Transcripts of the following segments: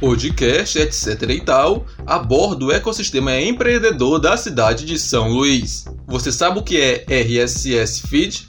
podcast, etc e tal, aborda o ecossistema empreendedor da cidade de São Luís. Você sabe o que é RSS Feed?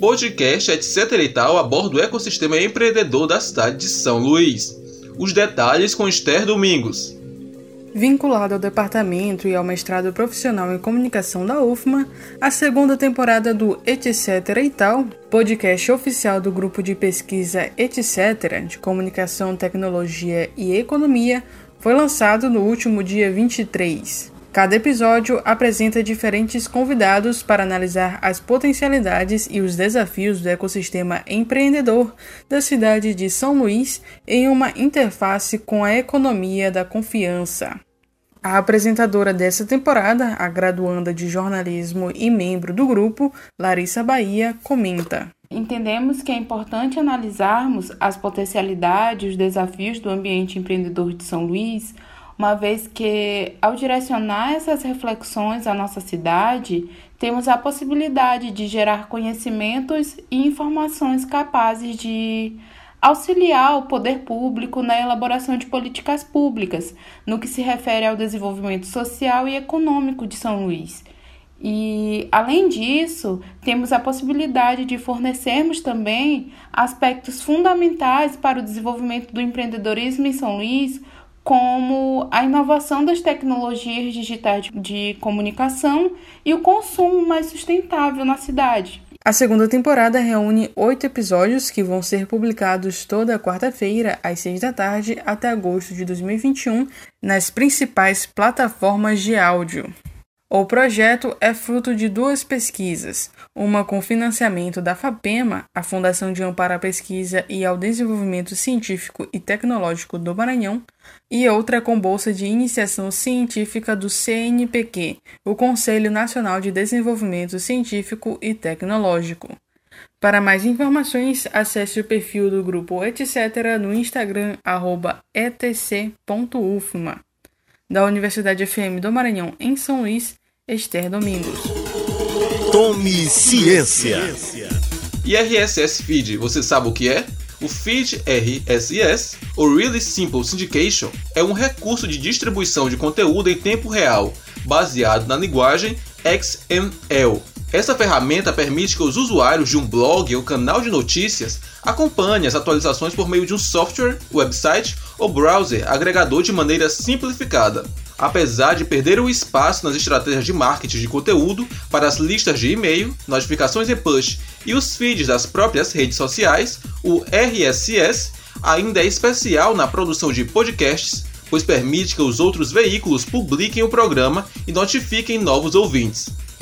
podcast, etc e tal, aborda o ecossistema empreendedor da cidade de São Luís. Os detalhes com Esther Domingos. Vinculado ao departamento e ao mestrado profissional em comunicação da UFMA, a segunda temporada do Etc. e tal, podcast oficial do grupo de pesquisa Etc. de Comunicação, Tecnologia e Economia, foi lançado no último dia 23. Cada episódio apresenta diferentes convidados para analisar as potencialidades e os desafios do ecossistema empreendedor da cidade de São Luís em uma interface com a economia da confiança. A apresentadora dessa temporada, a graduanda de jornalismo e membro do grupo, Larissa Bahia, comenta. Entendemos que é importante analisarmos as potencialidades e os desafios do ambiente empreendedor de São Luís uma vez que, ao direcionar essas reflexões à nossa cidade, temos a possibilidade de gerar conhecimentos e informações capazes de auxiliar o poder público na elaboração de políticas públicas, no que se refere ao desenvolvimento social e econômico de São Luís. E, além disso, temos a possibilidade de fornecermos também aspectos fundamentais para o desenvolvimento do empreendedorismo em São Luís, como a inovação das tecnologias digitais de comunicação e o consumo mais sustentável na cidade. A segunda temporada reúne oito episódios que vão ser publicados toda quarta-feira, às seis da tarde, até agosto de 2021, nas principais plataformas de áudio. O projeto é fruto de duas pesquisas, uma com financiamento da FAPEMA, a Fundação de Amparo à Pesquisa e ao Desenvolvimento Científico e Tecnológico do Maranhão, e outra com bolsa de iniciação científica do CNPq, o Conselho Nacional de Desenvolvimento Científico e Tecnológico. Para mais informações, acesse o perfil do grupo etc. no Instagram etc.ufma. Da Universidade FM do Maranhão, em São Luís, Esther Domingos. Tome ciência. E RSS Feed, você sabe o que é? O Feed RSS, ou Really Simple Syndication, é um recurso de distribuição de conteúdo em tempo real, baseado na linguagem XML. Essa ferramenta permite que os usuários de um blog ou canal de notícias acompanhem as atualizações por meio de um software, website ou browser agregador de maneira simplificada apesar de perder o espaço nas estratégias de marketing de conteúdo para as listas de e-mail, notificações e push e os feeds das próprias redes sociais, o RSS ainda é especial na produção de podcasts, pois permite que os outros veículos publiquem o programa e notifiquem novos ouvintes.